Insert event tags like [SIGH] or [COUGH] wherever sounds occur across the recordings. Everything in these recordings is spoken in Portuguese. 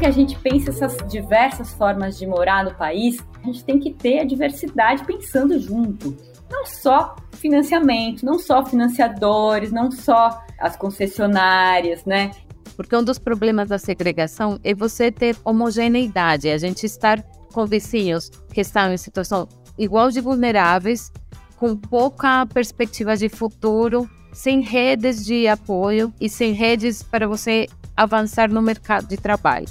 que a gente pensa essas diversas formas de morar no país, a gente tem que ter a diversidade pensando junto. Não só financiamento, não só financiadores, não só as concessionárias, né? Porque um dos problemas da segregação é você ter homogeneidade, a gente estar com vizinhos que estão em situação igual de vulneráveis, com pouca perspectiva de futuro, sem redes de apoio e sem redes para você avançar no mercado de trabalho.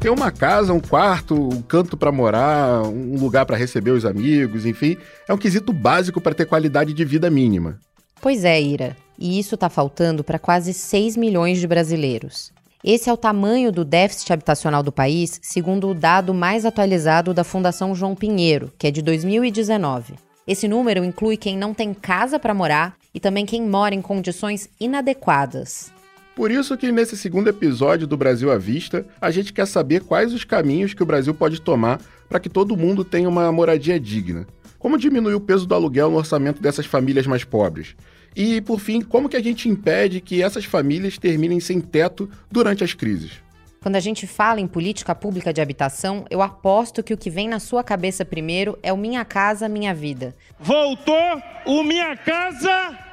Ter uma casa, um quarto, um canto para morar, um lugar para receber os amigos, enfim, é um quesito básico para ter qualidade de vida mínima. Pois é, Ira. E isso está faltando para quase 6 milhões de brasileiros. Esse é o tamanho do déficit habitacional do país, segundo o dado mais atualizado da Fundação João Pinheiro, que é de 2019. Esse número inclui quem não tem casa para morar e também quem mora em condições inadequadas. Por isso que nesse segundo episódio do Brasil à Vista, a gente quer saber quais os caminhos que o Brasil pode tomar para que todo mundo tenha uma moradia digna. Como diminuir o peso do aluguel no orçamento dessas famílias mais pobres? E, por fim, como que a gente impede que essas famílias terminem sem teto durante as crises? Quando a gente fala em política pública de habitação, eu aposto que o que vem na sua cabeça primeiro é o Minha Casa Minha Vida. Voltou o Minha Casa.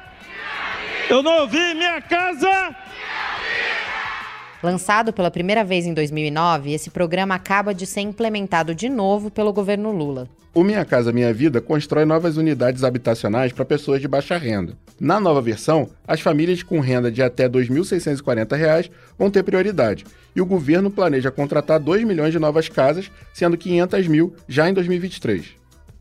Eu não ouvi Minha Casa. Lançado pela primeira vez em 2009, esse programa acaba de ser implementado de novo pelo governo Lula. O Minha Casa Minha Vida constrói novas unidades habitacionais para pessoas de baixa renda. Na nova versão, as famílias com renda de até R$ 2.640 vão ter prioridade, e o governo planeja contratar 2 milhões de novas casas, sendo 500 mil já em 2023.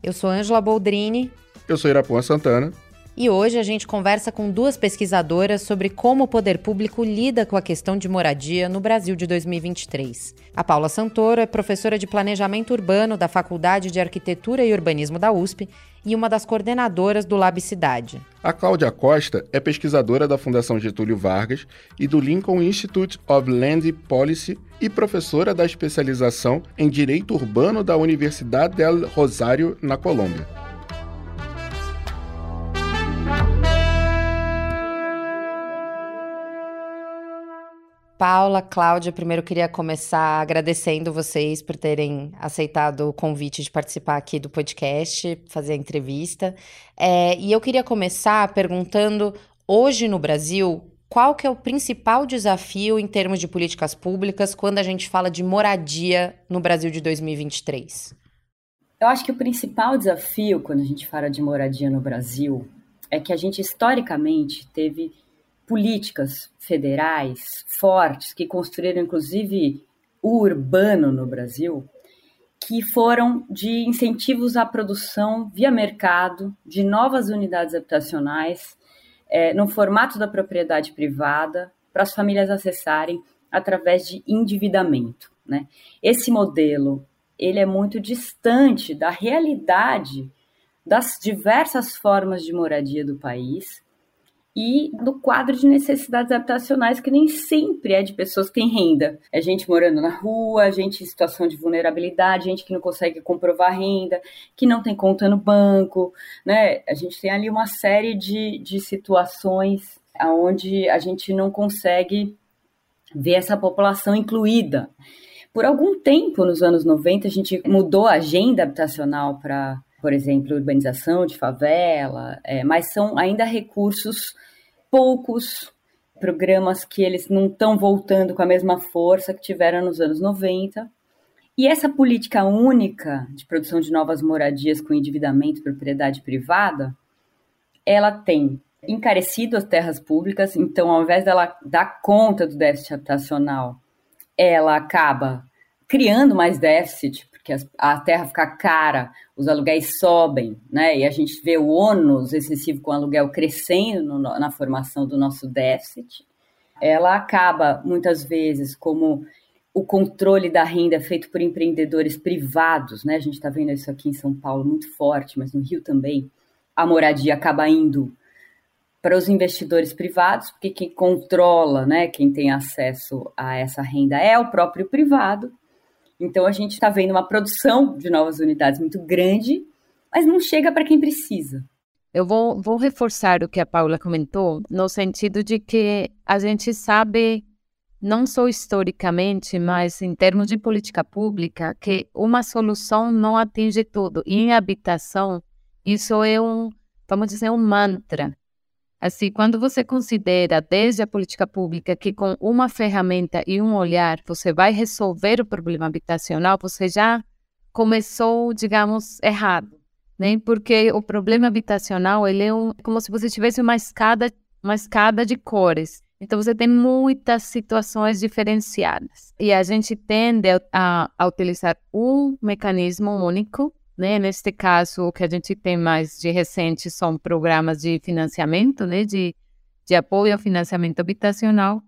Eu sou Ângela Boldrini. Eu sou Irapuã Santana. E hoje a gente conversa com duas pesquisadoras sobre como o poder público lida com a questão de moradia no Brasil de 2023. A Paula Santoro é professora de Planejamento Urbano da Faculdade de Arquitetura e Urbanismo da USP e uma das coordenadoras do Lab Cidade. A Cláudia Costa é pesquisadora da Fundação Getúlio Vargas e do Lincoln Institute of Land Policy e professora da especialização em Direito Urbano da Universidade del Rosário, na Colômbia. Paula, Cláudia, primeiro queria começar agradecendo vocês por terem aceitado o convite de participar aqui do podcast, fazer a entrevista. É, e eu queria começar perguntando, hoje no Brasil, qual que é o principal desafio em termos de políticas públicas quando a gente fala de moradia no Brasil de 2023? Eu acho que o principal desafio quando a gente fala de moradia no Brasil é que a gente historicamente teve políticas federais fortes que construíram, inclusive, o urbano no Brasil, que foram de incentivos à produção via mercado de novas unidades habitacionais é, no formato da propriedade privada para as famílias acessarem através de endividamento. Né? Esse modelo ele é muito distante da realidade das diversas formas de moradia do país e do quadro de necessidades habitacionais, que nem sempre é de pessoas que têm renda. É gente morando na rua, gente em situação de vulnerabilidade, gente que não consegue comprovar renda, que não tem conta no banco, né? A gente tem ali uma série de, de situações onde a gente não consegue ver essa população incluída. Por algum tempo, nos anos 90, a gente mudou a agenda habitacional para por exemplo, urbanização de favela, é, mas são ainda recursos poucos programas que eles não estão voltando com a mesma força que tiveram nos anos 90. E essa política única de produção de novas moradias com endividamento e propriedade privada, ela tem encarecido as terras públicas, então ao invés dela dar conta do déficit habitacional, ela acaba criando mais déficit, porque a terra fica cara, os aluguéis sobem, né? E a gente vê o ônus excessivo com o aluguel crescendo na formação do nosso déficit. Ela acaba, muitas vezes, como o controle da renda feito por empreendedores privados, né? A gente está vendo isso aqui em São Paulo muito forte, mas no Rio também. A moradia acaba indo para os investidores privados, porque quem controla, né, quem tem acesso a essa renda é o próprio privado. Então a gente está vendo uma produção de novas unidades muito grande, mas não chega para quem precisa. Eu vou, vou reforçar o que a Paula comentou, no sentido de que a gente sabe, não só historicamente, mas em termos de política pública, que uma solução não atinge tudo. E em habitação, isso é um, vamos dizer, um mantra. Assim, quando você considera desde a política pública que com uma ferramenta e um olhar você vai resolver o problema habitacional, você já começou, digamos, errado né? Porque o problema habitacional ele é um, como se você tivesse uma escada, uma escada de cores. Então você tem muitas situações diferenciadas e a gente tende a, a utilizar um mecanismo único. Né? Neste caso, o que a gente tem mais de recente são programas de financiamento, né? de, de apoio ao financiamento habitacional,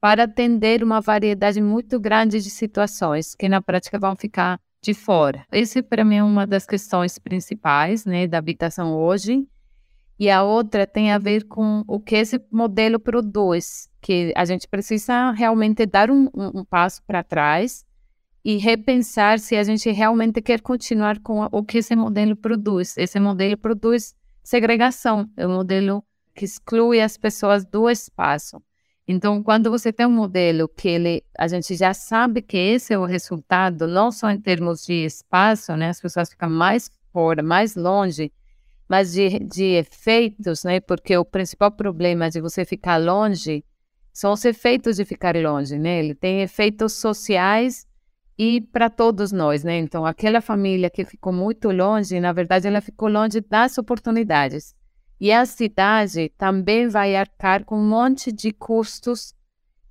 para atender uma variedade muito grande de situações que na prática vão ficar de fora. Esse, para mim, é uma das questões principais né, da habitação hoje. E a outra tem a ver com o que esse modelo produz, que a gente precisa realmente dar um, um, um passo para trás e repensar se a gente realmente quer continuar com o que esse modelo produz. Esse modelo produz segregação, é um modelo que exclui as pessoas do espaço. Então, quando você tem um modelo que ele, a gente já sabe que esse é o resultado, não só em termos de espaço, né, as pessoas ficam mais fora, mais longe, mas de, de efeitos, né, porque o principal problema de você ficar longe são os efeitos de ficar longe, né, ele tem efeitos sociais e para todos nós, né, então aquela família que ficou muito longe, na verdade, ela ficou longe das oportunidades. E a cidade também vai arcar com um monte de custos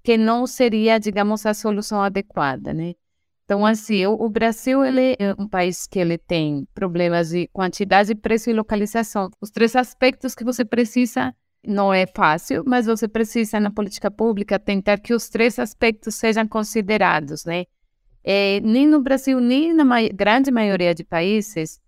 que não seria, digamos, a solução adequada, né? Então, assim, o, Brasil ele é um país que ele tem problemas de quantidade, preço e localização. Os três aspectos que você precisa não é fácil, mas você precisa na política pública tentar que os três aspectos sejam considerados, né? É, nem no Brasil, nem na ma grande maioria de países,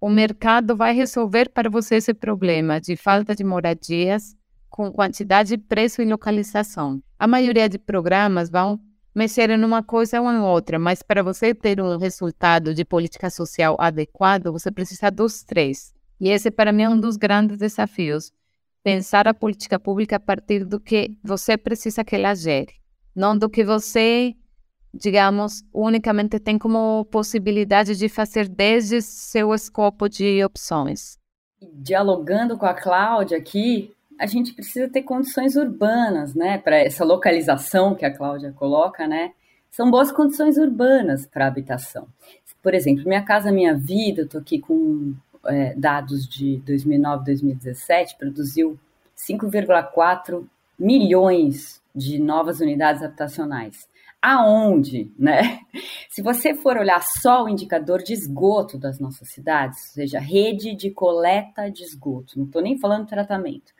o mercado vai resolver para você esse problema de falta de moradias com quantidade, preço e localização. A maioria de programas vão mexer em uma coisa ou em outra, mas para você ter um resultado de política social adequado, você precisa dos três. E esse, para mim, é um dos grandes desafios. Pensar a política pública a partir do que você precisa que ela gere, não do que você digamos, unicamente tem como possibilidade de fazer desde seu escopo de opções. Dialogando com a Cláudia aqui, a gente precisa ter condições urbanas, né, para essa localização que a Cláudia coloca, né? São boas condições urbanas para habitação. Por exemplo, Minha Casa Minha Vida, eu estou aqui com é, dados de 2009, 2017, produziu 5,4 milhões de novas unidades habitacionais aonde, né? [LAUGHS] Se você for olhar só o indicador de esgoto das nossas cidades, ou seja, rede de coleta de esgoto, não estou nem falando tratamento,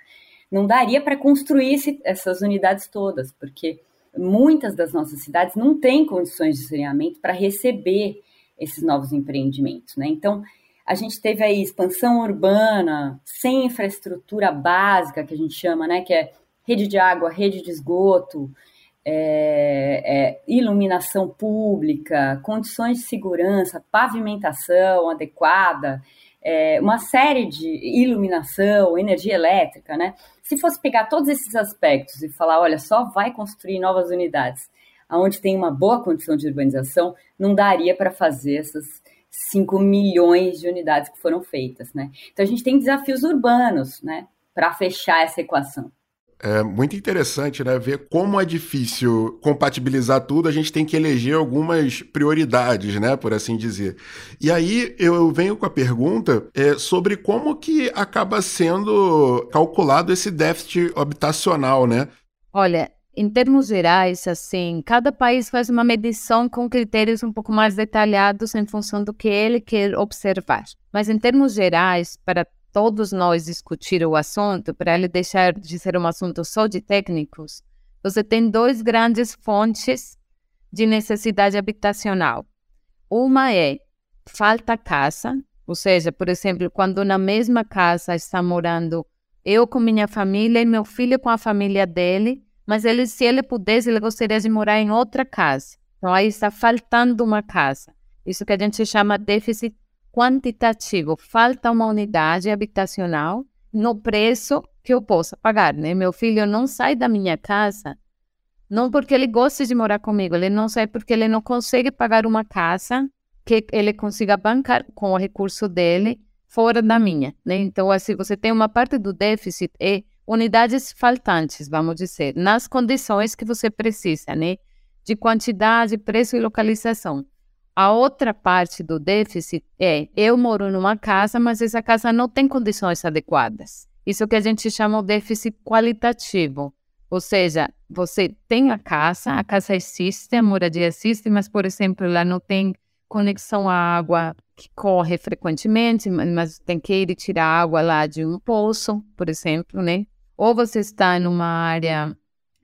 não daria para construir esse, essas unidades todas, porque muitas das nossas cidades não têm condições de saneamento para receber esses novos empreendimentos, né? Então, a gente teve aí expansão urbana sem infraestrutura básica, que a gente chama, né? Que é rede de água, rede de esgoto, é, é, iluminação pública, condições de segurança, pavimentação adequada, é, uma série de iluminação, energia elétrica, né? Se fosse pegar todos esses aspectos e falar, olha, só vai construir novas unidades, aonde tem uma boa condição de urbanização, não daria para fazer essas 5 milhões de unidades que foram feitas, né? Então a gente tem desafios urbanos, né, para fechar essa equação. É muito interessante, né? Ver como é difícil compatibilizar tudo, a gente tem que eleger algumas prioridades, né? Por assim dizer. E aí eu venho com a pergunta é, sobre como que acaba sendo calculado esse déficit habitacional, né? Olha, em termos gerais, assim, cada país faz uma medição com critérios um pouco mais detalhados em função do que ele quer observar. Mas em termos gerais, para todos nós discutir o assunto, para ele deixar de ser um assunto só de técnicos, você tem dois grandes fontes de necessidade habitacional. Uma é falta casa, ou seja, por exemplo, quando na mesma casa está morando eu com minha família e meu filho com a família dele, mas ele, se ele pudesse, ele gostaria de morar em outra casa. Então aí está faltando uma casa. Isso que a gente chama déficit quantitativo, falta uma unidade habitacional no preço que eu possa pagar, né? Meu filho não sai da minha casa não porque ele goste de morar comigo, ele não sai porque ele não consegue pagar uma casa que ele consiga bancar com o recurso dele fora da minha, né? Então, assim, você tem uma parte do déficit é unidades faltantes, vamos dizer, nas condições que você precisa, né? De quantidade, preço e localização. A outra parte do déficit é eu moro numa casa, mas essa casa não tem condições adequadas. Isso que a gente chama de déficit qualitativo. Ou seja, você tem a casa, a casa existe, a moradia existe, mas, por exemplo, ela não tem conexão à água que corre frequentemente, mas tem que ir tirar água lá de um poço, por exemplo, né? Ou você está numa área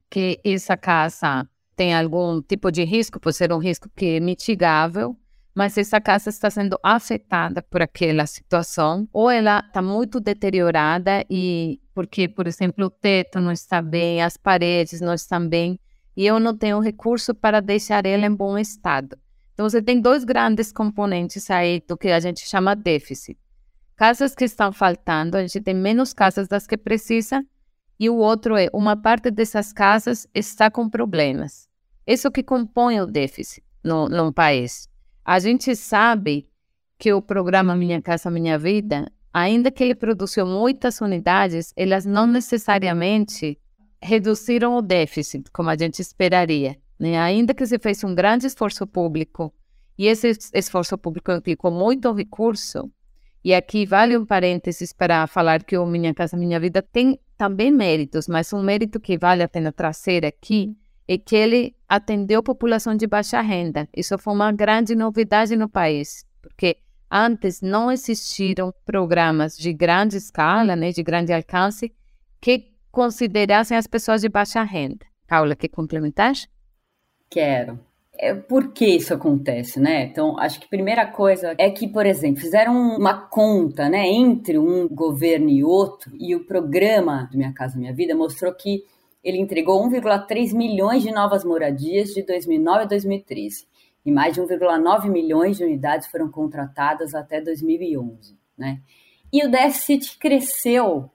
que essa casa tem algum tipo de risco, pode ser um risco que é mitigável, mas essa casa está sendo afetada por aquela situação, ou ela está muito deteriorada e porque, por exemplo, o teto não está bem, as paredes não estão bem, e eu não tenho recurso para deixar ela em bom estado. Então, você tem dois grandes componentes aí do que a gente chama déficit. Casas que estão faltando, a gente tem menos casas das que precisa, e o outro é uma parte dessas casas está com problemas. Isso que compõe o déficit no, no país. A gente sabe que o programa Minha Casa Minha Vida, ainda que ele produziu muitas unidades, elas não necessariamente reduziram o déficit, como a gente esperaria. Né? Ainda que se fez um grande esforço público, e esse esforço público implicou muito recurso, e aqui vale um parênteses para falar que o Minha Casa Minha Vida tem também méritos, mas um mérito que vale a pena trazer aqui é que ele atendeu a população de baixa renda. Isso foi uma grande novidade no país, porque antes não existiram programas de grande escala, né, de grande alcance, que considerassem as pessoas de baixa renda. Paula, quer complementar? Quero. É, por que isso acontece, né? Então, acho que a primeira coisa é que, por exemplo, fizeram uma conta, né, entre um governo e outro, e o programa do Minha Casa Minha Vida mostrou que ele entregou 1,3 milhões de novas moradias de 2009 a 2013 e mais de 1,9 milhões de unidades foram contratadas até 2011, né? E o déficit cresceu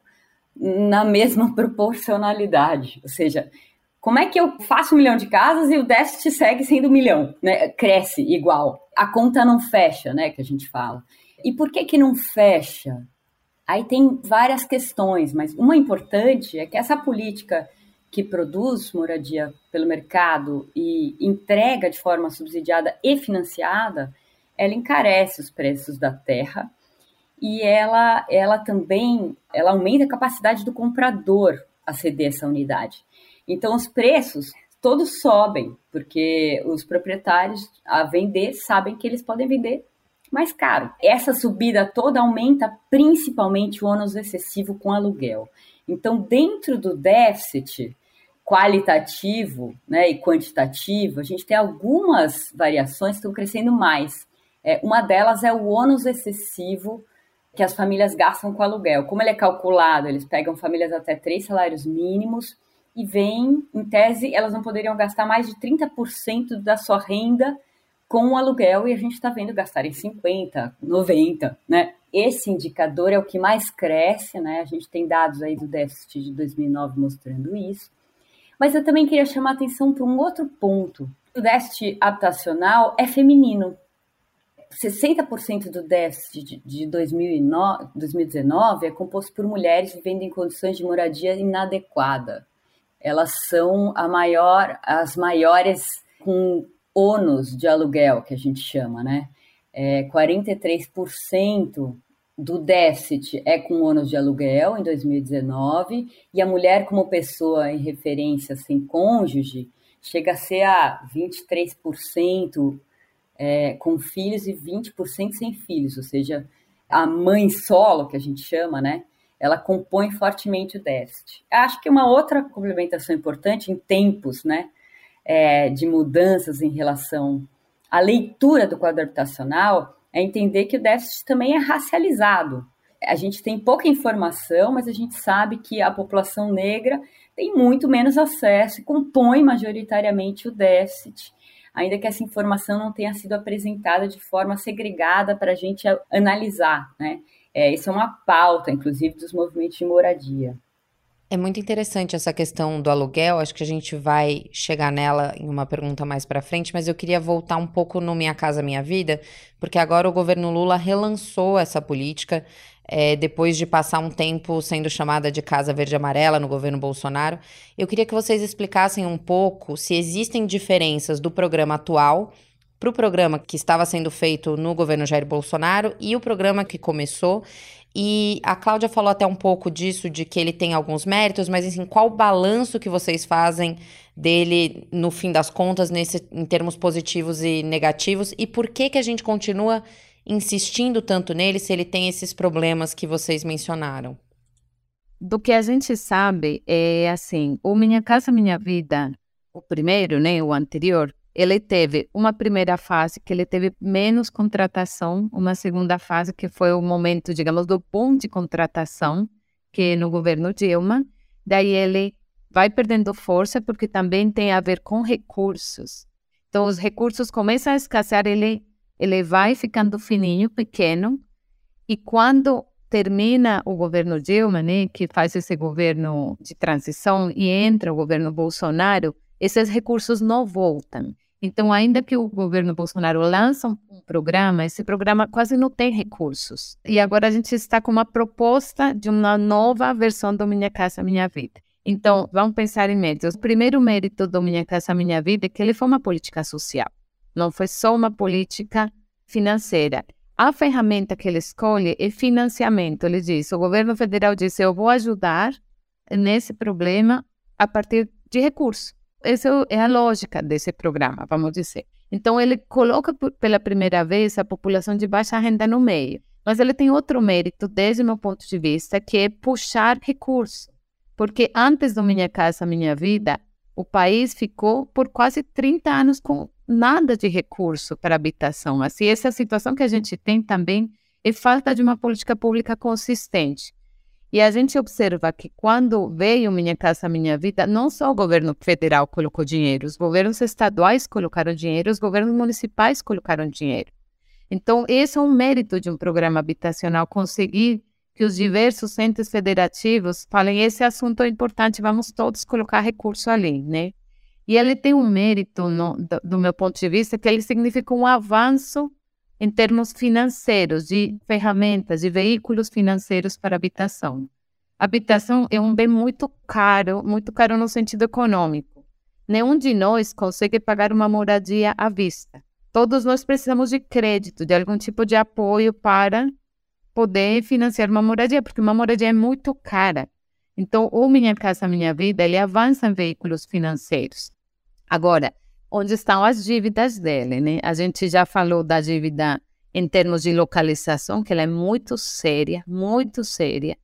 na mesma [LAUGHS] proporcionalidade, ou seja, como é que eu faço um milhão de casas e o déficit segue sendo um milhão, né? Cresce igual. A conta não fecha, né? Que a gente fala. E por que que não fecha? Aí tem várias questões, mas uma importante é que essa política que produz moradia pelo mercado e entrega de forma subsidiada e financiada, ela encarece os preços da terra e ela, ela também ela aumenta a capacidade do comprador a ceder essa unidade. Então, os preços todos sobem, porque os proprietários a vender sabem que eles podem vender mais caro. Essa subida toda aumenta principalmente o ônus excessivo com aluguel. Então, dentro do déficit, qualitativo né, e quantitativo, a gente tem algumas variações que estão crescendo mais. É, uma delas é o ônus excessivo que as famílias gastam com aluguel. Como ele é calculado, eles pegam famílias até três salários mínimos e vem, em tese, elas não poderiam gastar mais de 30% da sua renda com o aluguel e a gente está vendo gastar em 50, 90, né? Esse indicador é o que mais cresce, né? A gente tem dados aí do déficit de 2009 mostrando isso. Mas eu também queria chamar a atenção para um outro ponto. O déficit habitacional é feminino. 60% do déficit de 2009, 2019 é composto por mulheres vivendo em condições de moradia inadequada. Elas são maior, as maiores com ônus de aluguel, que a gente chama, né? É, 43% do déficit é com ônus de aluguel em 2019 e a mulher como pessoa em referência sem cônjuge chega a ser a 23% é, com filhos e 20% sem filhos, ou seja, a mãe solo, que a gente chama, né? Ela compõe fortemente o déficit. Acho que uma outra complementação importante em tempos, né, é, de mudanças em relação à leitura do quadro habitacional é entender que o déficit também é racializado. A gente tem pouca informação, mas a gente sabe que a população negra tem muito menos acesso e compõe majoritariamente o déficit, ainda que essa informação não tenha sido apresentada de forma segregada para a gente analisar, né? É, isso é uma pauta, inclusive, dos movimentos de moradia. É muito interessante essa questão do aluguel. Acho que a gente vai chegar nela em uma pergunta mais para frente, mas eu queria voltar um pouco no Minha Casa Minha Vida, porque agora o governo Lula relançou essa política é, depois de passar um tempo sendo chamada de Casa Verde Amarela no governo Bolsonaro. Eu queria que vocês explicassem um pouco se existem diferenças do programa atual para o programa que estava sendo feito no governo Jair Bolsonaro e o programa que começou. E a Cláudia falou até um pouco disso, de que ele tem alguns méritos, mas assim, qual o balanço que vocês fazem dele no fim das contas, nesse, em termos positivos e negativos, e por que, que a gente continua insistindo tanto nele se ele tem esses problemas que vocês mencionaram? Do que a gente sabe é assim, o Minha Casa Minha Vida, o primeiro, né, o anterior, ele teve uma primeira fase que ele teve menos contratação, uma segunda fase que foi o momento, digamos, do boom de contratação, que no governo Dilma, daí ele vai perdendo força porque também tem a ver com recursos. Então os recursos começam a escassear, ele ele vai ficando fininho, pequeno, e quando termina o governo Dilma, né, que faz esse governo de transição e entra o governo Bolsonaro, esses recursos não voltam. Então, ainda que o governo Bolsonaro lança um programa, esse programa quase não tem recursos. E agora a gente está com uma proposta de uma nova versão do Minha Casa Minha Vida. Então, vamos pensar em méritos. O primeiro mérito do Minha Casa Minha Vida é que ele foi uma política social. Não foi só uma política financeira. A ferramenta que ele escolhe é financiamento. Ele diz, o governo federal disse, eu vou ajudar nesse problema a partir de recursos. Essa é a lógica desse programa, vamos dizer. Então, ele coloca pela primeira vez a população de baixa renda no meio. Mas ele tem outro mérito, desde o meu ponto de vista, que é puxar recursos. Porque antes do Minha Casa Minha Vida, o país ficou por quase 30 anos com nada de recurso para habitação. Assim, essa é situação que a gente tem também é falta de uma política pública consistente. E a gente observa que quando veio Minha Casa Minha Vida, não só o governo federal colocou dinheiro, os governos estaduais colocaram dinheiro, os governos municipais colocaram dinheiro. Então, esse é um mérito de um programa habitacional, conseguir que os diversos entes federativos falem esse assunto é importante, vamos todos colocar recurso ali, né? E ele tem um mérito, no, do, do meu ponto de vista, que ele significa um avanço em termos financeiros, de ferramentas, de veículos financeiros para habitação. Habitação é um bem muito caro, muito caro no sentido econômico. Nenhum de nós consegue pagar uma moradia à vista. Todos nós precisamos de crédito, de algum tipo de apoio para poder financiar uma moradia, porque uma moradia é muito cara. Então, o Minha Casa Minha Vida, ele avança em veículos financeiros. Agora, onde estão as dívidas dele, né? A gente já falou da dívida em termos de localização, que ela é muito séria, muito séria.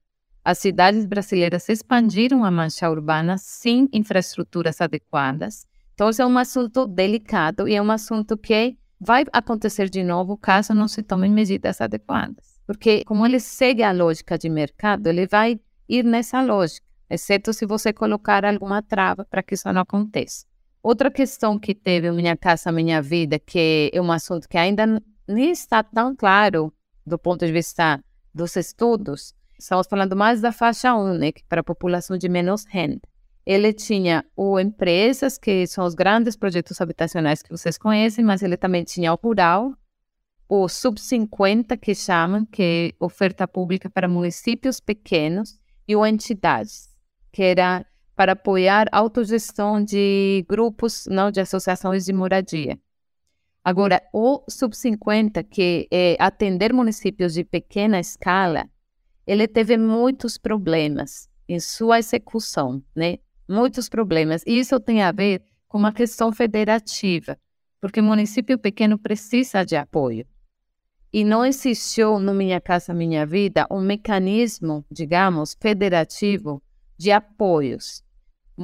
As cidades brasileiras expandiram a mancha urbana sem infraestruturas adequadas. Então, esse é um assunto delicado e é um assunto que vai acontecer de novo caso não se tomem medidas adequadas. Porque, como ele segue a lógica de mercado, ele vai ir nessa lógica, exceto se você colocar alguma trava para que isso não aconteça. Outra questão que teve Minha Casa Minha Vida, que é um assunto que ainda nem está tão claro do ponto de vista dos estudos, estamos falando mais da faixa 1, né, para a população de menos renda. Ele tinha o empresas, que são os grandes projetos habitacionais que vocês conhecem, mas ele também tinha o rural, o sub-50, que chamam, que é oferta pública para municípios pequenos, e o entidades, que era para apoiar a autogestão de grupos, não de associações de moradia. Agora, o Sub-50, que é atender municípios de pequena escala, ele teve muitos problemas em sua execução, né? Muitos problemas. E isso tem a ver com uma questão federativa, porque o município pequeno precisa de apoio. E não existiu no Minha Casa Minha Vida um mecanismo, digamos, federativo de apoios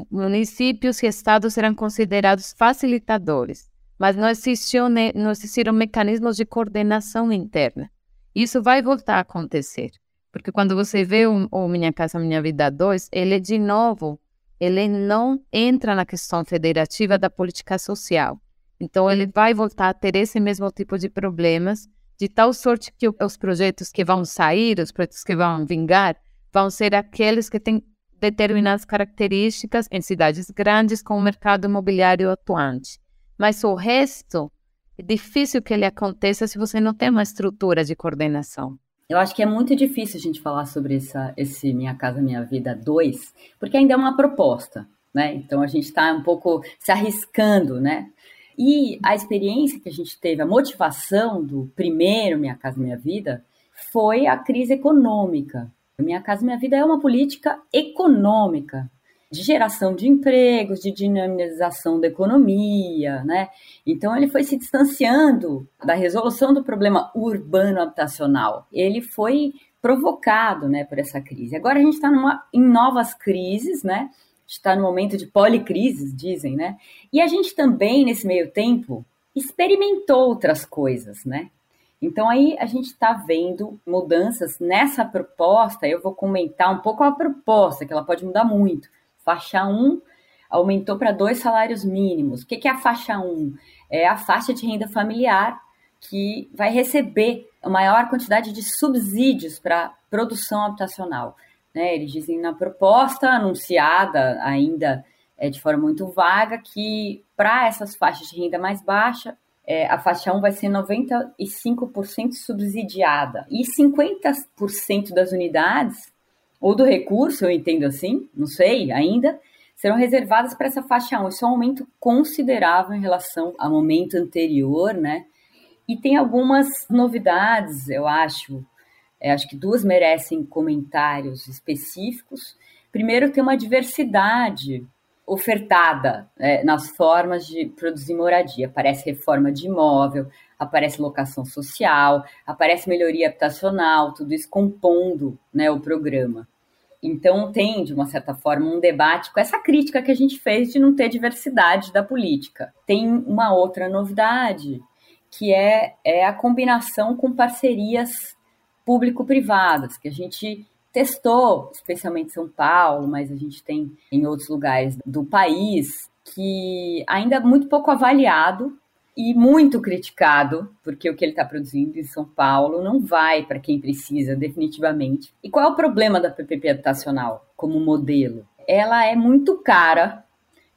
municípios e estados eram considerados facilitadores, mas não existiam, não existiram mecanismos de coordenação interna. Isso vai voltar a acontecer, porque quando você vê o, o Minha Casa Minha Vida 2, ele de novo, ele não entra na questão federativa da política social. Então ele vai voltar a ter esse mesmo tipo de problemas de tal sorte que os projetos que vão sair, os projetos que vão vingar, vão ser aqueles que têm determinadas características em cidades grandes com o mercado imobiliário atuante. Mas o resto é difícil que ele aconteça se você não tem uma estrutura de coordenação. Eu acho que é muito difícil a gente falar sobre essa, esse Minha Casa Minha Vida 2, porque ainda é uma proposta, né? Então a gente está um pouco se arriscando, né? E a experiência que a gente teve, a motivação do primeiro Minha Casa Minha Vida, foi a crise econômica. Minha Casa Minha Vida é uma política econômica, de geração de empregos, de dinamização da economia, né? Então ele foi se distanciando da resolução do problema urbano habitacional. Ele foi provocado, né, por essa crise. Agora a gente está em novas crises, né? está no momento de policrises, dizem, né? E a gente também, nesse meio tempo, experimentou outras coisas, né? Então aí a gente está vendo mudanças nessa proposta. Eu vou comentar um pouco a proposta, que ela pode mudar muito. Faixa 1 aumentou para dois salários mínimos. O que é a faixa 1? É a faixa de renda familiar que vai receber a maior quantidade de subsídios para produção habitacional. Né? Eles dizem na proposta anunciada ainda é, de forma muito vaga que para essas faixas de renda mais baixa, é, a faixa 1 vai ser 95% subsidiada e 50% das unidades ou do recurso, eu entendo assim, não sei ainda, serão reservadas para essa faixa 1. Isso é um aumento considerável em relação ao momento anterior, né? E tem algumas novidades, eu acho. É, acho que duas merecem comentários específicos. Primeiro, tem uma diversidade ofertada é, nas formas de produzir moradia. Aparece reforma de imóvel, aparece locação social, aparece melhoria habitacional, tudo isso compondo né, o programa. Então, tem, de uma certa forma, um debate com essa crítica que a gente fez de não ter diversidade da política. Tem uma outra novidade, que é, é a combinação com parcerias público-privadas, que a gente testou, especialmente São Paulo, mas a gente tem em outros lugares do país, que ainda é muito pouco avaliado e muito criticado, porque o que ele está produzindo em São Paulo não vai para quem precisa, definitivamente. E qual é o problema da PPP habitacional como modelo? Ela é muito cara,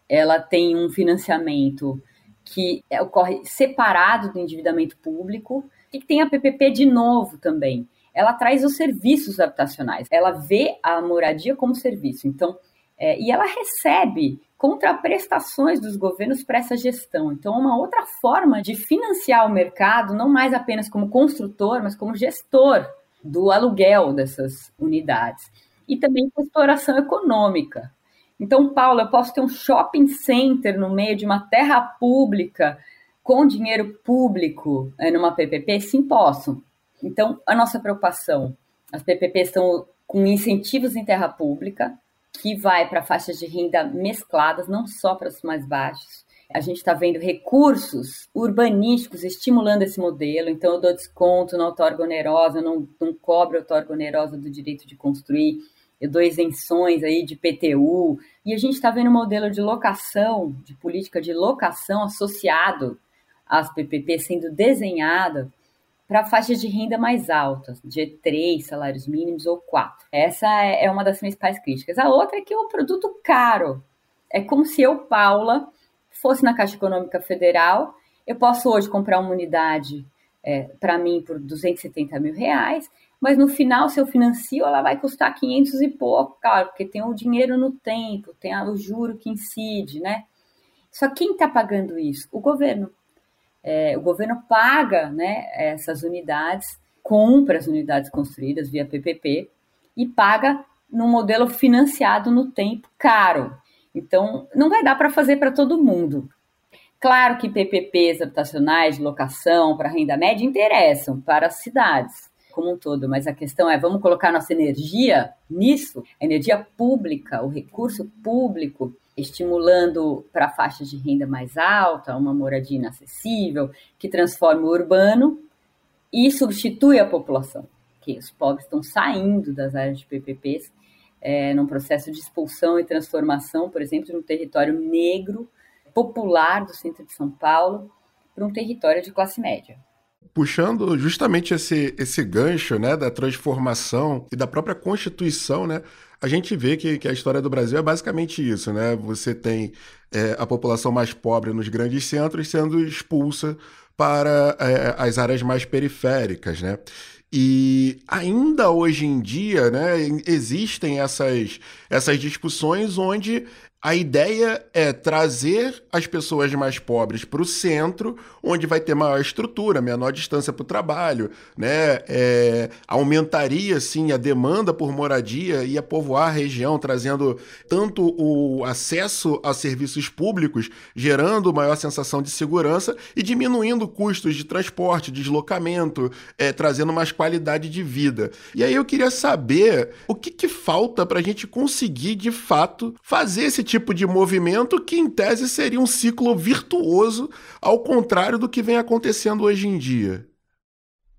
ela tem um financiamento que ocorre separado do endividamento público e que tem a PPP de novo também. Ela traz os serviços habitacionais, ela vê a moradia como serviço. Então, é, e ela recebe contraprestações dos governos para essa gestão. Então, é uma outra forma de financiar o mercado, não mais apenas como construtor, mas como gestor do aluguel dessas unidades. E também com exploração econômica. Então, Paulo, eu posso ter um shopping center no meio de uma terra pública com dinheiro público é, numa PPP? Sim, posso. Então, a nossa preocupação, as PPPs estão com incentivos em terra pública, que vai para faixas de renda mescladas, não só para os mais baixos. A gente está vendo recursos urbanísticos estimulando esse modelo, então eu dou desconto na outorga onerosa, não, não cobro a outorga onerosa do direito de construir, eu dou isenções aí de PTU, e a gente está vendo um modelo de locação, de política de locação associado às PPP sendo desenhada para faixas de renda mais altas, de três salários mínimos ou quatro. Essa é, é uma das principais críticas. A outra é que é um produto caro. É como se eu, Paula, fosse na Caixa Econômica Federal, eu posso hoje comprar uma unidade é, para mim por 270 mil reais, mas no final, se eu financio, ela vai custar 500 e pouco, claro, porque tem o dinheiro no tempo, tem o juro que incide, né? Só quem está pagando isso? O governo. É, o governo paga né, essas unidades, compra as unidades construídas via PPP e paga num modelo financiado no tempo caro. Então, não vai dar para fazer para todo mundo. Claro que PPPs habitacionais de locação para renda média interessam para as cidades como um todo, mas a questão é: vamos colocar nossa energia nisso? A energia pública, o recurso público estimulando para faixas de renda mais alta, uma moradia inacessível, que transforma o urbano e substitui a população, que os pobres estão saindo das áreas de PPPs é, num processo de expulsão e transformação, por exemplo, de um território negro popular do centro de São Paulo para um território de classe média. Puxando justamente esse, esse gancho né, da transformação e da própria Constituição, né, a gente vê que, que a história do Brasil é basicamente isso. Né? Você tem é, a população mais pobre nos grandes centros sendo expulsa para é, as áreas mais periféricas. Né? E ainda hoje em dia, né, existem essas, essas discussões onde a ideia é trazer as pessoas mais pobres para o centro, onde vai ter maior estrutura, menor distância para o trabalho, né? É, aumentaria sim a demanda por moradia e a povoar a região, trazendo tanto o acesso a serviços públicos, gerando maior sensação de segurança e diminuindo custos de transporte, deslocamento, é, trazendo mais qualidade de vida. E aí eu queria saber o que, que falta para a gente conseguir de fato fazer esse tipo tipo de movimento que, em tese, seria um ciclo virtuoso, ao contrário do que vem acontecendo hoje em dia?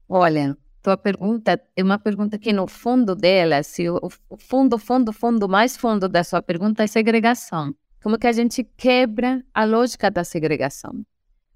Olha, tua pergunta é uma pergunta que, no fundo dela, se o, fundo, fundo, fundo, mais fundo da sua pergunta é segregação. Como que a gente quebra a lógica da segregação?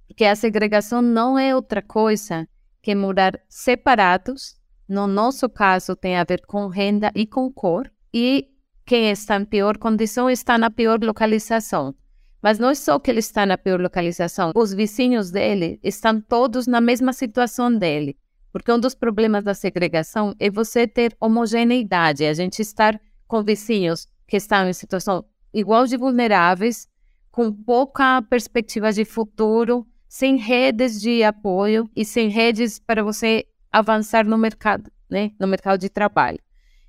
Porque a segregação não é outra coisa que morar separados. No nosso caso, tem a ver com renda e com cor. E quem está em pior condição está na pior localização. Mas não é só que ele está na pior localização, os vizinhos dele estão todos na mesma situação dele. Porque um dos problemas da segregação é você ter homogeneidade, a gente estar com vizinhos que estão em situação igual de vulneráveis, com pouca perspectiva de futuro, sem redes de apoio e sem redes para você avançar no mercado, né, no mercado de trabalho.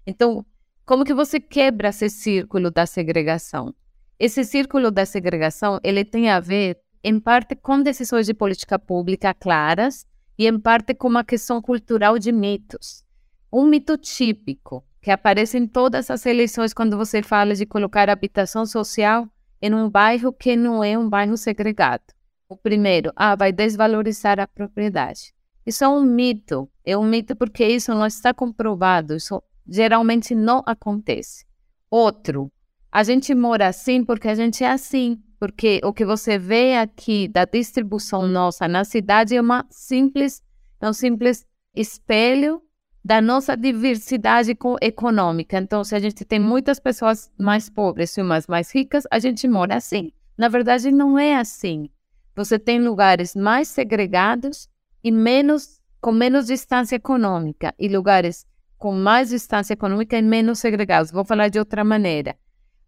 Então, como que você quebra esse círculo da segregação? Esse círculo da segregação, ele tem a ver, em parte, com decisões de política pública claras e, em parte, com uma questão cultural de mitos. Um mito típico que aparece em todas as eleições quando você fala de colocar habitação social em um bairro que não é um bairro segregado. O primeiro, ah, vai desvalorizar a propriedade. Isso é um mito. É um mito porque isso não está comprovado. Isso geralmente não acontece. Outro, a gente mora assim porque a gente é assim, porque o que você vê aqui da distribuição nossa na cidade é uma simples, é um simples espelho da nossa diversidade econômica. Então, se a gente tem muitas pessoas mais pobres e umas mais ricas, a gente mora assim. Na verdade, não é assim. Você tem lugares mais segregados e menos com menos distância econômica e lugares com mais distância econômica e menos segregados. Vou falar de outra maneira.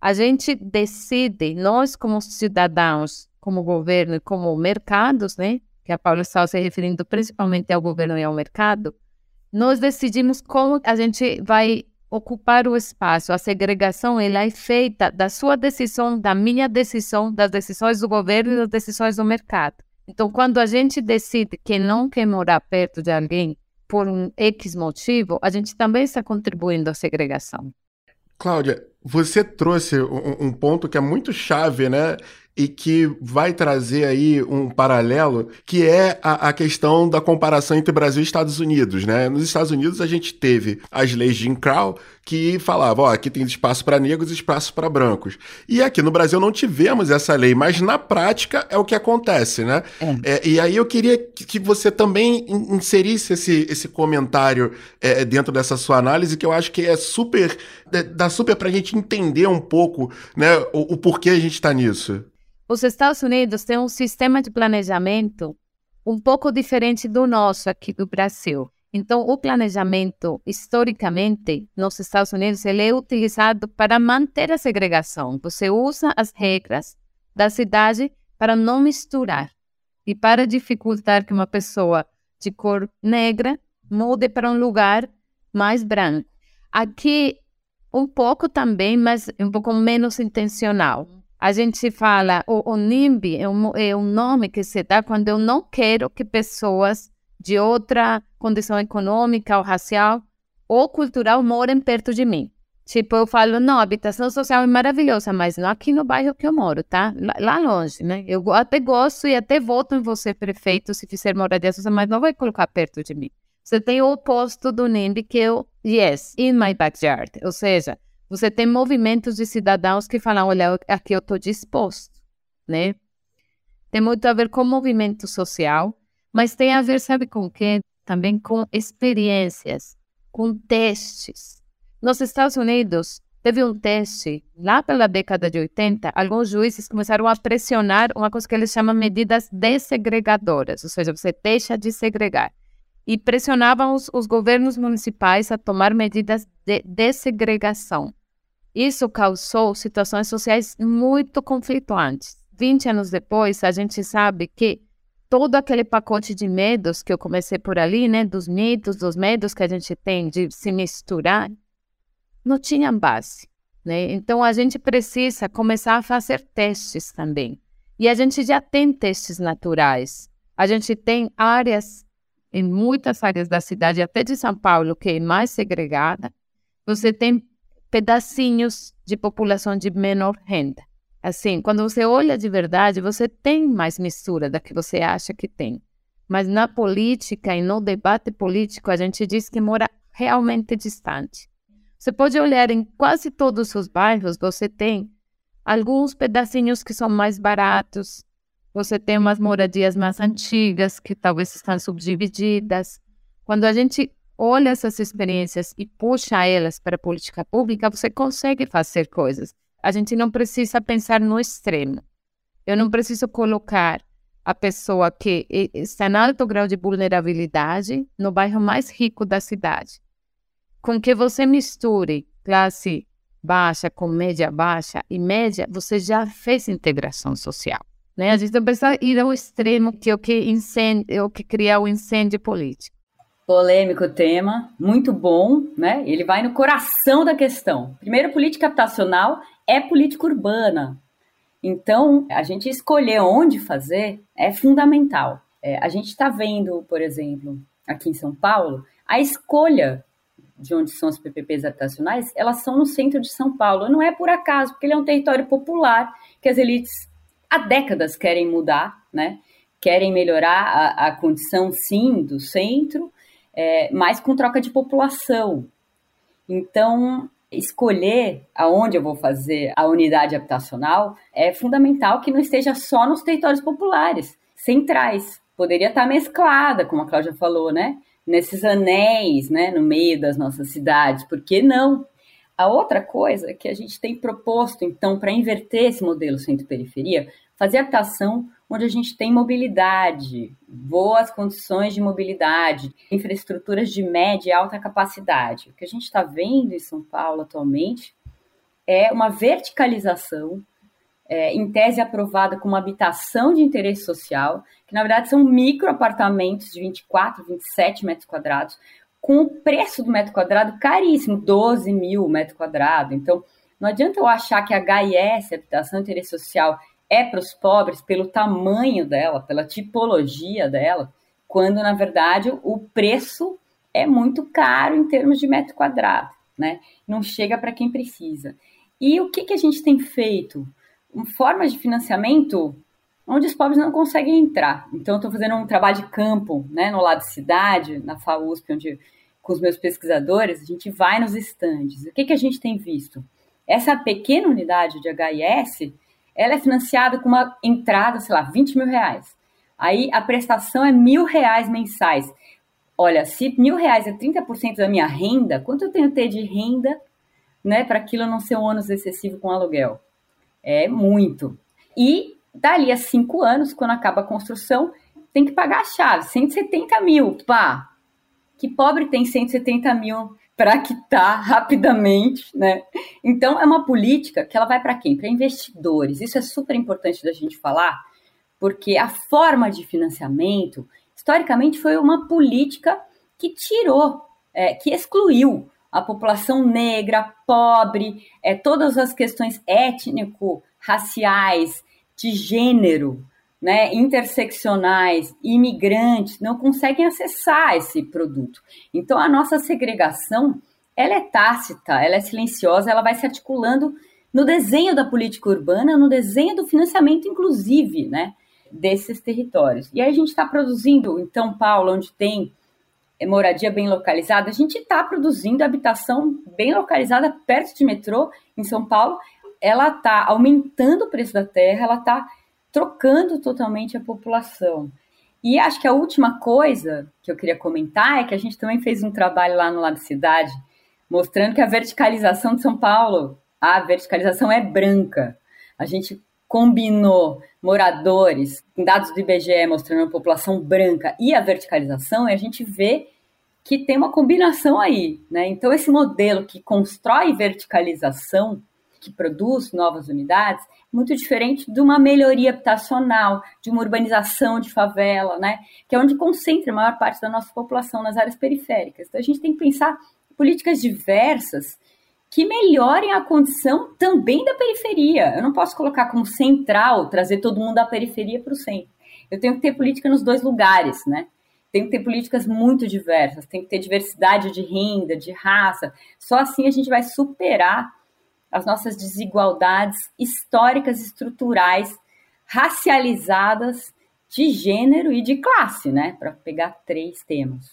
A gente decide, nós como cidadãos, como governo e como mercados, né? Que a Paula estava se referindo principalmente ao governo e ao mercado. Nós decidimos como a gente vai ocupar o espaço. A segregação ela é feita da sua decisão, da minha decisão, das decisões do governo e das decisões do mercado. Então, quando a gente decide que não quer morar perto de alguém por um X motivo, a gente também está contribuindo à segregação. Cláudia, você trouxe um, um ponto que é muito chave, né? e que vai trazer aí um paralelo, que é a, a, questão da comparação entre Brasil e Estados Unidos, né? Nos Estados Unidos a gente teve as leis de Jim Crow que falavam, ó, aqui tem espaço para negros e espaço para brancos. E aqui no Brasil não tivemos essa lei, mas na prática é o que acontece, né? É. É, e aí eu queria que você também inserisse esse, esse comentário é, dentro dessa sua análise, que eu acho que é super, dá super para a gente entender um pouco, né, o, o porquê a gente está nisso. Os Estados Unidos têm um sistema de planejamento um pouco diferente do nosso aqui do Brasil. Então, o planejamento, historicamente, nos Estados Unidos, ele é utilizado para manter a segregação. Você usa as regras da cidade para não misturar e para dificultar que uma pessoa de cor negra mude para um lugar mais branco. Aqui, um pouco também, mas um pouco menos intencional. A gente fala, o, o NIMBY é um, é um nome que se dá quando eu não quero que pessoas de outra condição econômica ou racial ou cultural morem perto de mim. Tipo, eu falo, não, habitação social é maravilhosa, mas não aqui no bairro que eu moro, tá? Lá, longe, né? Eu até gosto e até voto em você, prefeito, se fizer moradia social, mas não vai colocar perto de mim. Você tem o oposto do NIMBY, que o yes, in my backyard. Ou seja, você tem movimentos de cidadãos que falam, olha, aqui eu estou disposto, né? Tem muito a ver com movimento social, Mas tem a ver, sabe com o quê? Também com experiências, com testes. Nos Estados Unidos, teve um teste, lá pela década de 80, alguns juízes começaram a pressionar uma coisa que eles chamam medidas desegregadoras, ou seja, você deixa de segregar. E pressionavam os, os governos municipais a tomar medidas de desegregação. Isso causou situações sociais muito conflituantes. 20 anos depois, a gente sabe que todo aquele pacote de medos que eu comecei por ali, né, dos mitos, dos medos que a gente tem de se misturar, não tinha base. Né? Então, a gente precisa começar a fazer testes também. E a gente já tem testes naturais. A gente tem áreas, em muitas áreas da cidade, até de São Paulo, que é mais segregada. Você tem pedacinhos de população de menor renda. Assim, quando você olha de verdade, você tem mais mistura da que você acha que tem. Mas na política e no debate político, a gente diz que mora realmente distante. Você pode olhar em quase todos os bairros, você tem alguns pedacinhos que são mais baratos, você tem umas moradias mais antigas que talvez estão subdivididas. Quando a gente olha essas experiências e puxa elas para a política pública, você consegue fazer coisas. A gente não precisa pensar no extremo. Eu não preciso colocar a pessoa que está em alto grau de vulnerabilidade no bairro mais rico da cidade com que você misture classe baixa com média baixa e média, você já fez integração social. Né? A gente não precisa ir ao extremo que é o que, incende, é o que cria o incêndio político. Polêmico tema, muito bom, né? Ele vai no coração da questão. Primeiro, política habitacional é política urbana. Então, a gente escolher onde fazer é fundamental. É, a gente está vendo, por exemplo, aqui em São Paulo, a escolha de onde são as PPPs habitacionais, elas são no centro de São Paulo. Não é por acaso, porque ele é um território popular que as elites há décadas querem mudar, né? Querem melhorar a, a condição, sim, do centro, é, mas com troca de população. Então, escolher aonde eu vou fazer a unidade habitacional é fundamental que não esteja só nos territórios populares, centrais. Poderia estar mesclada, como a Cláudia falou, né? nesses anéis, né, no meio das nossas cidades, por que não? A outra coisa que a gente tem proposto, então, para inverter esse modelo centro-periferia, fazer habitação onde a gente tem mobilidade, boas condições de mobilidade, infraestruturas de média e alta capacidade. O que a gente está vendo em São Paulo atualmente é uma verticalização é, em tese aprovada como habitação de interesse social, que na verdade são micro apartamentos de 24, 27 metros quadrados, com o preço do metro quadrado caríssimo, 12 mil metro quadrado. Então, não adianta eu achar que a HIS, habitação de interesse social, é para os pobres pelo tamanho dela, pela tipologia dela, quando na verdade o preço é muito caro em termos de metro quadrado, né? Não chega para quem precisa. E o que, que a gente tem feito? formas de financiamento onde os pobres não conseguem entrar. Então, estou fazendo um trabalho de campo, né, no lado de cidade, na FAUSP, onde com os meus pesquisadores, a gente vai nos estandes. O que, que a gente tem visto? Essa pequena unidade de HIS, ela é financiada com uma entrada, sei lá, 20 mil reais. Aí a prestação é mil reais mensais. Olha, se mil reais é 30% da minha renda, quanto eu tenho que ter de renda né, para aquilo não ser um ônus excessivo com aluguel? É muito. E dali a cinco anos, quando acaba a construção, tem que pagar a chave, 170 mil, pá. Que pobre tem 170 mil para quitar rapidamente, né? Então é uma política que ela vai para quem? Para investidores. Isso é super importante da gente falar, porque a forma de financiamento, historicamente, foi uma política que tirou, é, que excluiu a população negra, pobre, é, todas as questões étnico-raciais, de gênero, né, interseccionais, imigrantes, não conseguem acessar esse produto. Então, a nossa segregação, ela é tácita, ela é silenciosa, ela vai se articulando no desenho da política urbana, no desenho do financiamento, inclusive, né, desses territórios. E aí a gente está produzindo, então, Paulo, onde tem moradia bem localizada, a gente está produzindo habitação bem localizada perto de metrô em São Paulo. Ela está aumentando o preço da terra, ela está trocando totalmente a população. E acho que a última coisa que eu queria comentar é que a gente também fez um trabalho lá no Lab Cidade, mostrando que a verticalização de São Paulo, a verticalização é branca. A gente combinou moradores, com dados do IBGE mostrando a população branca e a verticalização, e a gente vê que tem uma combinação aí, né? Então esse modelo que constrói verticalização, que produz novas unidades, muito diferente de uma melhoria habitacional, de uma urbanização de favela, né? Que é onde concentra a maior parte da nossa população nas áreas periféricas. Então a gente tem que pensar políticas diversas que melhorem a condição também da periferia. Eu não posso colocar como central trazer todo mundo da periferia para o centro. Eu tenho que ter política nos dois lugares, né? Tem que ter políticas muito diversas, tem que ter diversidade de renda, de raça. Só assim a gente vai superar as nossas desigualdades históricas, estruturais, racializadas de gênero e de classe, né? Para pegar três temas.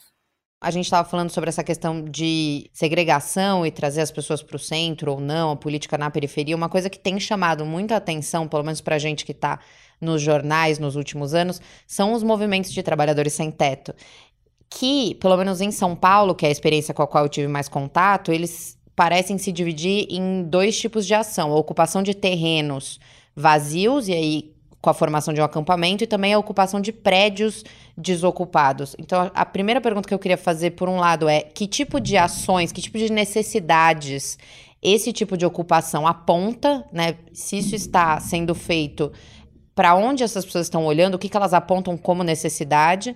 A gente estava falando sobre essa questão de segregação e trazer as pessoas para o centro ou não, a política na periferia. Uma coisa que tem chamado muita atenção, pelo menos para a gente que está nos jornais nos últimos anos, são os movimentos de trabalhadores sem teto. Que, pelo menos em São Paulo, que é a experiência com a qual eu tive mais contato, eles parecem se dividir em dois tipos de ação: a ocupação de terrenos vazios, e aí com a formação de um acampamento e também a ocupação de prédios desocupados. Então, a primeira pergunta que eu queria fazer, por um lado, é que tipo de ações, que tipo de necessidades esse tipo de ocupação aponta, né? Se isso está sendo feito, para onde essas pessoas estão olhando, o que, que elas apontam como necessidade.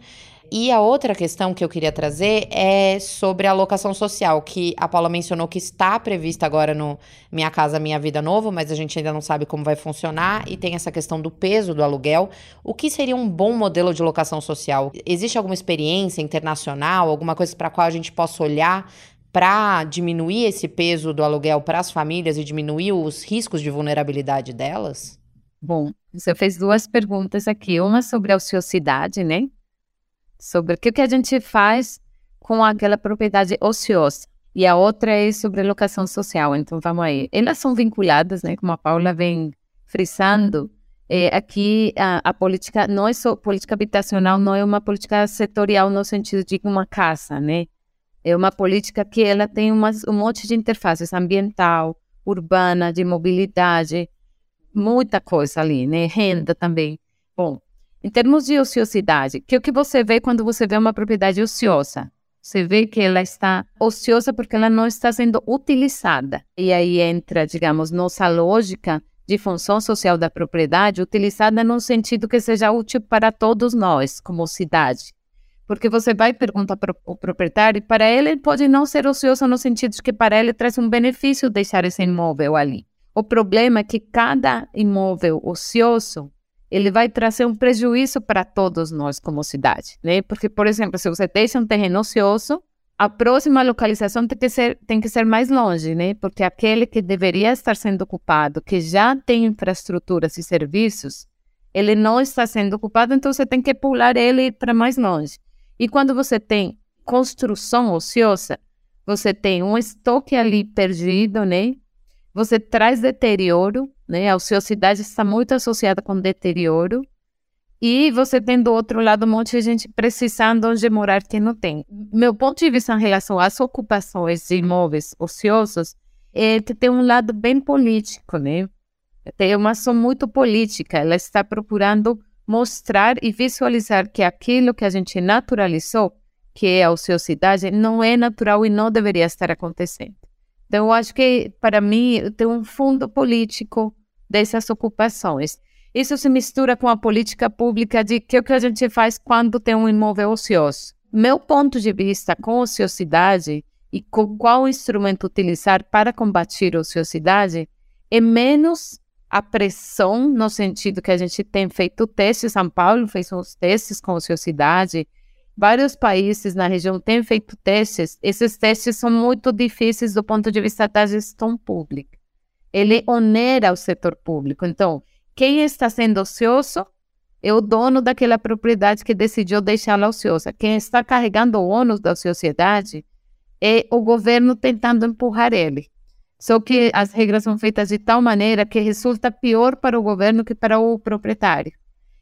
E a outra questão que eu queria trazer é sobre a locação social, que a Paula mencionou que está prevista agora no Minha Casa Minha Vida Novo, mas a gente ainda não sabe como vai funcionar, e tem essa questão do peso do aluguel. O que seria um bom modelo de locação social? Existe alguma experiência internacional, alguma coisa para a qual a gente possa olhar para diminuir esse peso do aluguel para as famílias e diminuir os riscos de vulnerabilidade delas? Bom, você fez duas perguntas aqui. Uma sobre a ociosidade, né? Sobre o que, que a gente faz com aquela propriedade ociosa. E a outra é sobre locação social. Então, vamos aí. Elas são vinculadas, né? Como a Paula vem frisando. É, aqui, a, a, política não é só política habitacional, não é uma política setorial no sentido de uma casa, né? É uma política que ela tem umas, um monte de interfaces ambiental, urbana, de mobilidade, muita coisa ali, né? Renda também. Bom, em termos de ociosidade, que é o que você vê quando você vê uma propriedade ociosa? Você vê que ela está ociosa porque ela não está sendo utilizada. E aí entra, digamos, nossa lógica de função social da propriedade, utilizada no sentido que seja útil para todos nós, como cidade. Porque você vai perguntar para o proprietário, para ele pode não ser ocioso no sentido de que para ele traz um benefício deixar esse imóvel ali. O problema é que cada imóvel ocioso ele vai trazer um prejuízo para todos nós como cidade, né? Porque, por exemplo, se você deixa um terreno ocioso, a próxima localização tem que ser, tem que ser mais longe, né? Porque aquele que deveria estar sendo ocupado, que já tem infraestruturas e serviços, ele não está sendo ocupado, então você tem que pular ele para mais longe. E quando você tem construção ociosa, você tem um estoque ali perdido, né? Você traz deterioro né? A ociosidade está muito associada com deterioro. E você tem do outro lado um monte de gente precisando onde morar que não tem. Meu ponto de vista em relação às ocupações de imóveis ociosos é que tem um lado bem político, né? Tem uma ação muito política. Ela está procurando mostrar e visualizar que aquilo que a gente naturalizou, que é a ociosidade, não é natural e não deveria estar acontecendo. Então, eu acho que, para mim, tem um fundo político dessas ocupações. Isso se mistura com a política pública de que o que a gente faz quando tem um imóvel ocioso. Meu ponto de vista com ociosidade e com qual instrumento utilizar para combater a ociosidade é menos a pressão, no sentido que a gente tem feito testes, São Paulo fez uns testes com ociosidade, Vários países na região têm feito testes. Esses testes são muito difíceis do ponto de vista da gestão pública. Ele onera o setor público. Então, quem está sendo ocioso é o dono daquela propriedade que decidiu deixá-la ociosa. Quem está carregando o ônus da sociedade é o governo tentando empurrar ele. Só que as regras são feitas de tal maneira que resulta pior para o governo que para o proprietário.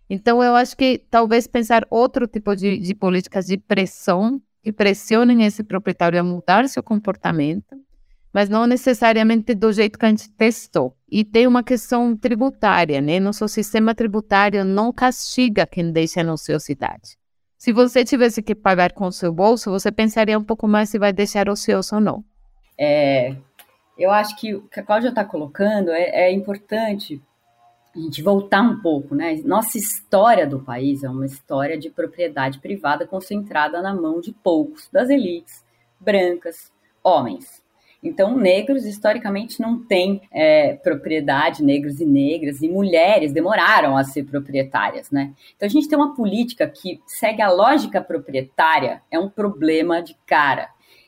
Então, eu acho que talvez pensar outro tipo de, de políticas de pressão que pressionem esse proprietário a mudar seu comportamento, mas não necessariamente do jeito que a gente testou. E tem uma questão tributária, né? Nosso sistema tributário não castiga quem deixa na ociosidade. Se você tivesse que pagar com o seu bolso, você pensaria um pouco mais se vai deixar ocioso ou não. É, eu acho que o que a Cláudia está colocando é, é importante a gente voltar um pouco, né? Nossa história do país é uma história de propriedade privada concentrada na mão de poucos, das elites brancas, homens. Então, negros historicamente não têm é, propriedade, negros e negras, e mulheres demoraram a ser proprietárias, né? Então, a gente tem uma política que segue a lógica proprietária, é um problema de cara.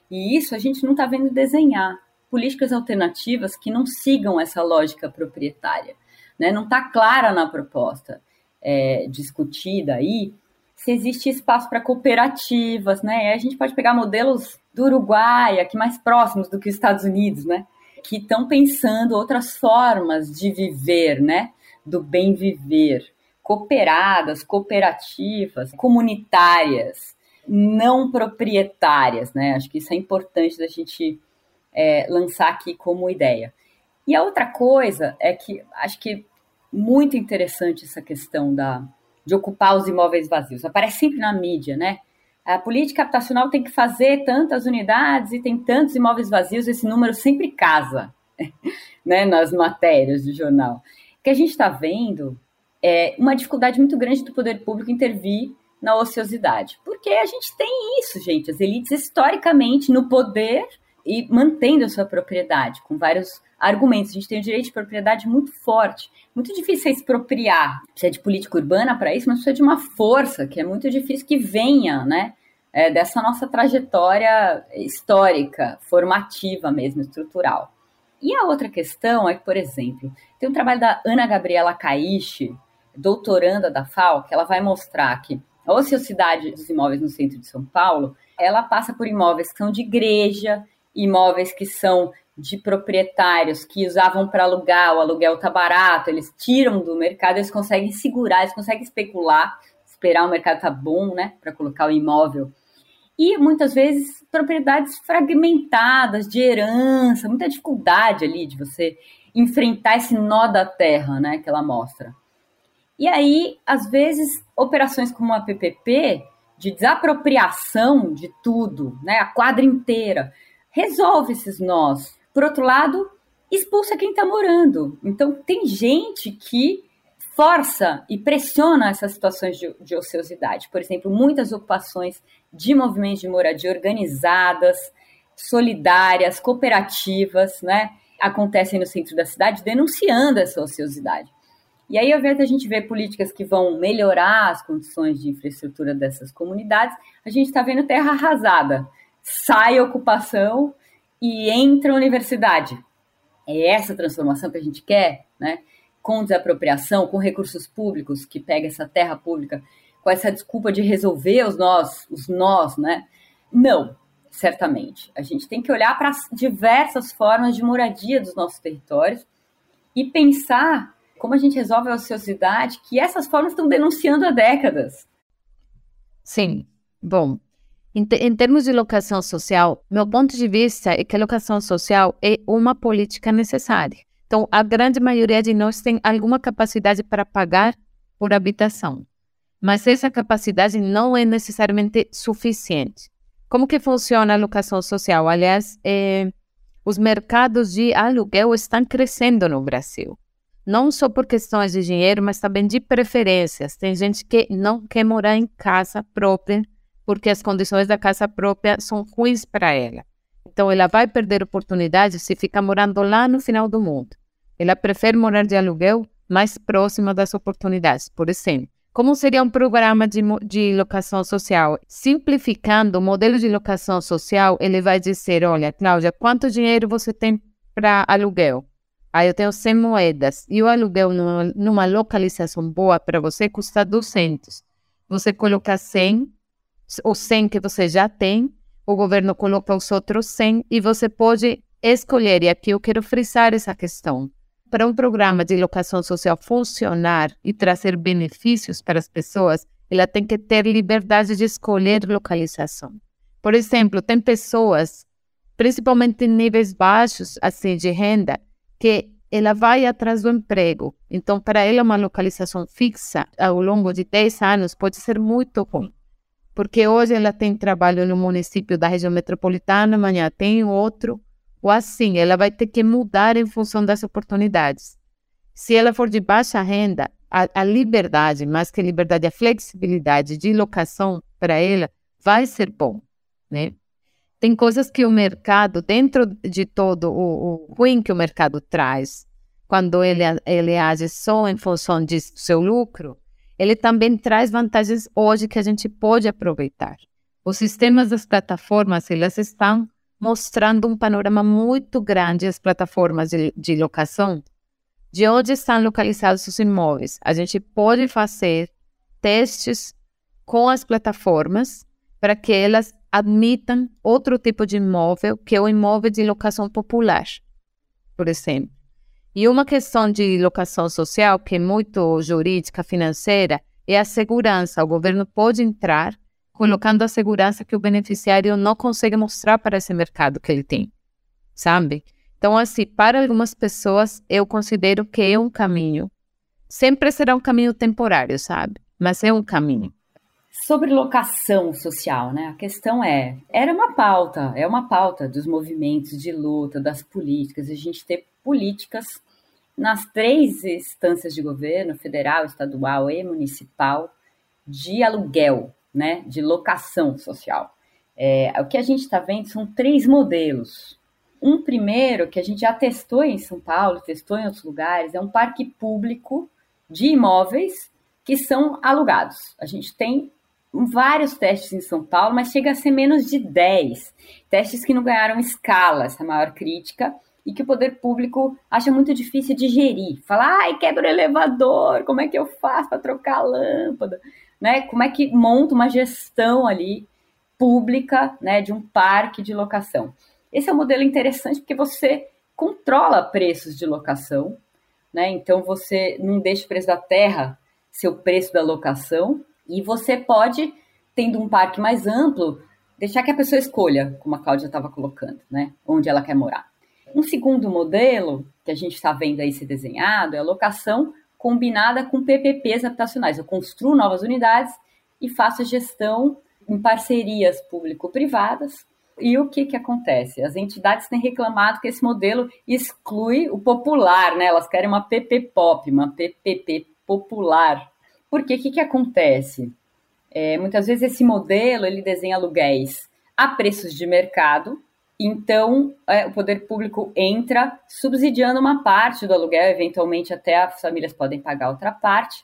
E isso a gente não está vendo desenhar. Políticas alternativas que não sigam essa lógica proprietária né? Não está clara na proposta é, discutida aí se existe espaço para cooperativas, né? A gente pode pegar modelos do Uruguai, aqui mais próximos do que os Estados Unidos, né? Que estão pensando outras formas de viver, né? Do bem viver, cooperadas, cooperativas, comunitárias, não proprietárias, né? Acho que isso é importante da gente é, lançar aqui como ideia. E a outra coisa é que acho que muito interessante essa questão da, de ocupar os imóveis vazios. Aparece sempre na mídia, né? A política habitacional tem que fazer tantas unidades e tem tantos imóveis vazios, esse número sempre casa, [LAUGHS] né, nas matérias do jornal. O que a gente está vendo é uma dificuldade muito grande do poder público intervir na ociosidade. Porque a gente tem isso, gente, as elites historicamente no poder e mantendo a sua propriedade, com vários argumentos. A gente tem o direito de propriedade muito forte, muito difícil é expropriar. Precisa de política urbana para isso, mas precisa de uma força que é muito difícil que venha, né? É, dessa nossa trajetória histórica, formativa mesmo, estrutural. E a outra questão é que, por exemplo, tem um trabalho da Ana Gabriela Caixe, doutoranda da FAO, que ela vai mostrar que a ociosidade dos imóveis no centro de São Paulo, ela passa por imóveis que são de igreja, imóveis que são de proprietários que usavam para alugar, o aluguel tá barato, eles tiram do mercado, eles conseguem segurar, eles conseguem especular, esperar o mercado tá bom, né, para colocar o imóvel. E muitas vezes propriedades fragmentadas de herança, muita dificuldade ali de você enfrentar esse nó da terra, né, que ela mostra. E aí, às vezes, operações como a PPP de desapropriação de tudo, né, a quadra inteira, resolve esses nós. Por outro lado, expulsa quem está morando. Então, tem gente que força e pressiona essas situações de, de, ociosidade. Por exemplo, muitas ocupações de movimentos de moradia organizadas, solidárias, cooperativas, né, acontecem no centro da cidade denunciando essa ociosidade. E aí, ao invés da gente ver políticas que vão melhorar as condições de infraestrutura dessas comunidades, a gente está vendo terra arrasada sai a ocupação e entra a universidade. É essa transformação que a gente quer, né? Com desapropriação, com recursos públicos, que pega essa terra pública com essa desculpa de resolver os nós, os nós, né? Não, certamente. A gente tem que olhar para as diversas formas de moradia dos nossos territórios e pensar como a gente resolve a ociosidade que essas formas estão denunciando há décadas. Sim. Bom, em, em, termos de locação social, meu ponto de vista é que a locação social é uma política necessária. Então, a grande maioria de nós tem alguma capacidade para pagar por habitação, mas essa capacidade não é necessariamente suficiente. Como que funciona a locação social? Aliás, é, os mercados de aluguel estão crescendo no Brasil. Não só por questões de dinheiro, mas também de preferências. Tem gente que não quer morar em casa própria porque as condições da casa própria são ruins para ela. Então, ela vai perder oportunidades se ficar morando lá no final do mundo. Ela prefere morar de aluguel mais próxima das oportunidades. Por exemplo, como seria um programa de, de locação social? Simplificando o modelo de locação social, ele vai dizer: olha, Cláudia, quanto dinheiro você tem para aluguel? Aí eu tenho 100 moedas. E o aluguel numa, numa localização boa para você custa 200. Você coloca 100 o 100 que você já tem, o governo coloca os outros 100 e você pode escolher, e aqui eu quero frisar essa questão. para um programa de locação social funcionar e trazer benefícios para as pessoas, ela tem que ter liberdade de escolher localização. Por exemplo, tem pessoas, principalmente em níveis baixos assim de renda, que ela vai atrás do emprego. Então, para ela, uma localização fixa ao longo de 10 anos pode ser muito ruim. Porque hoje ela tem trabalho no município da região metropolitana, amanhã tem outro, ou assim, ela vai ter que mudar em função das oportunidades. Se ela for de baixa renda, a, a liberdade, mais que liberdade, a flexibilidade de locação para ela vai ser bom, né? Tem coisas que o mercado, dentro de todo o, o ruim que o mercado traz, quando ele, ele age só em função de seu lucro, ele também traz vantagens hoje que a gente pode aproveitar. Os sistemas das plataformas, elas estão mostrando um panorama muito grande, as plataformas de, de locação, de onde estão localizados os imóveis. A gente pode fazer testes com as plataformas para que elas admitam outro tipo de imóvel, que é o imóvel de locação popular, por exemplo. E uma questão de locação social, que é muito jurídica, financeira, é a segurança. O governo pode entrar colocando a segurança que o beneficiário não consegue mostrar para esse mercado que ele tem, sabe? Então, assim, para algumas pessoas, eu considero que é um caminho. Sempre será um caminho temporário, sabe? Mas é um caminho. Sobre locação social, né? A questão é, era uma pauta, é uma pauta dos movimentos de luta, das políticas, a gente ter políticas nas três instâncias de governo, federal, estadual e municipal, de aluguel, né? De locação social. É, o que a gente está vendo são três modelos. Um primeiro, que a gente já testou em São Paulo, testou em outros lugares, é um parque público de imóveis que são alugados. A gente tem vários testes em São Paulo, mas chega a ser menos de 10. Testes que não ganharam escala, essa maior crítica, e que o poder público acha muito difícil de gerir. Fala, ai, quebra o elevador, como é que eu faço para trocar a lâmpada? Né? Como é que monta uma gestão ali pública né, de um parque de locação? Esse é um modelo interessante porque você controla preços de locação, né? Então você não deixa o preço da terra ser o preço da locação, e você pode, tendo um parque mais amplo, deixar que a pessoa escolha, como a Cláudia estava colocando, né? Onde ela quer morar. Um segundo modelo que a gente está vendo aí ser desenhado é a locação combinada com PPPs habitacionais. Eu construo novas unidades e faço a gestão em parcerias público-privadas. E o que, que acontece? As entidades têm reclamado que esse modelo exclui o popular, né? Elas querem uma PP pop, uma PPP popular. Porque o que, que acontece? É, muitas vezes esse modelo ele desenha aluguéis a preços de mercado, então é, o poder público entra subsidiando uma parte do aluguel, eventualmente até as famílias podem pagar outra parte.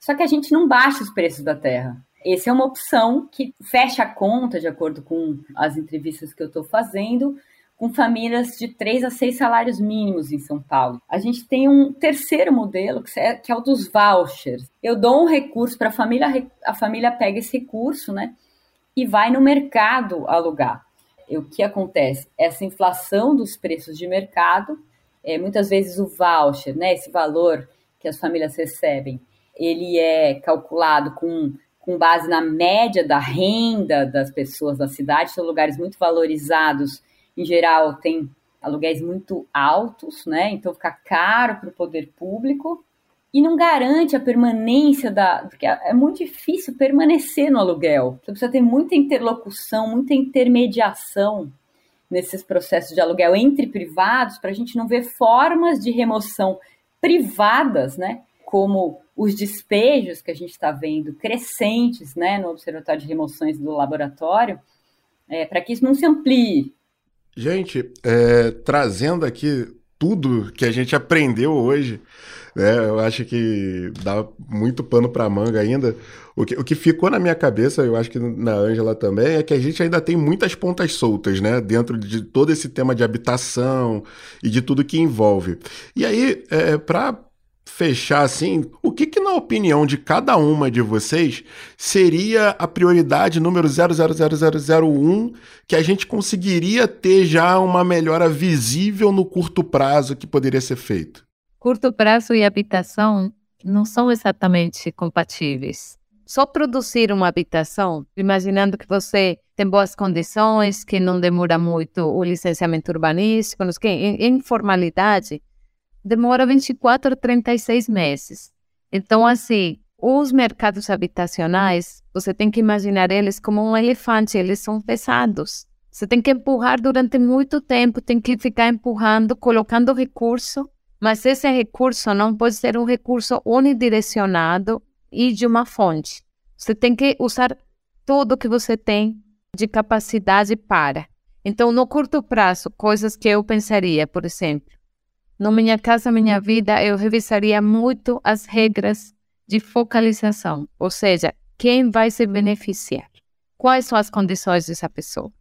Só que a gente não baixa os preços da terra. Essa é uma opção que fecha a conta, de acordo com as entrevistas que eu estou fazendo, com famílias de três a seis salários mínimos em São Paulo. A gente tem um terceiro modelo, que é, que é o dos vouchers. Eu dou um recurso para a família, a família pega esse recurso, né, e vai no mercado alugar. O que acontece? Essa inflação dos preços de mercado, é, muitas vezes o voucher, né, esse valor que as famílias recebem, ele é calculado com com base na média da renda das pessoas da cidade, são lugares muito valorizados em geral, tem aluguéis muito altos, né? Então fica caro para o poder público e não garante a permanência da. Porque é muito difícil permanecer no aluguel. Você precisa ter muita interlocução, muita intermediação nesses processos de aluguel entre privados para a gente não ver formas de remoção privadas, né? Como os despejos que a gente está vendo crescentes né, no Observatório de Remoções do Laboratório, é, para que isso não se amplie Gente, é, trazendo aqui tudo que a gente aprendeu hoje, né, eu acho que dá muito pano para manga ainda. O que, o que ficou na minha cabeça, eu acho que na Ângela também, é que a gente ainda tem muitas pontas soltas, né? Dentro de todo esse tema de habitação e de tudo que envolve. E aí, é, para fechar assim, o que, que, na opinião de cada uma de vocês, seria a prioridade número 000001 que a gente conseguiria ter já uma melhora visível no curto prazo que poderia ser feito? Curto prazo e habitação não são exatamente compatíveis. Só produzir uma habitação, imaginando que você tem boas condições, que não demora muito o licenciamento urbanístico, que em, em formalidade, demora 24 a 36 meses. Então, assim, os mercados habitacionais, você tem que imaginar eles como um elefante, eles são pesados. Você tem que empurrar durante muito tempo, tem que ficar empurrando, colocando recurso, mas esse recurso não pode ser um recurso unidirecionado e de uma fonte. Você tem que usar tudo que você tem de capacidade para. Então, no curto prazo, coisas que eu pensaria, por exemplo, no Minha Casa Minha Vida, eu revisaria muito as regras de focalização, ou seja, quem vai se beneficiar, quais são as condições dessa pessoa.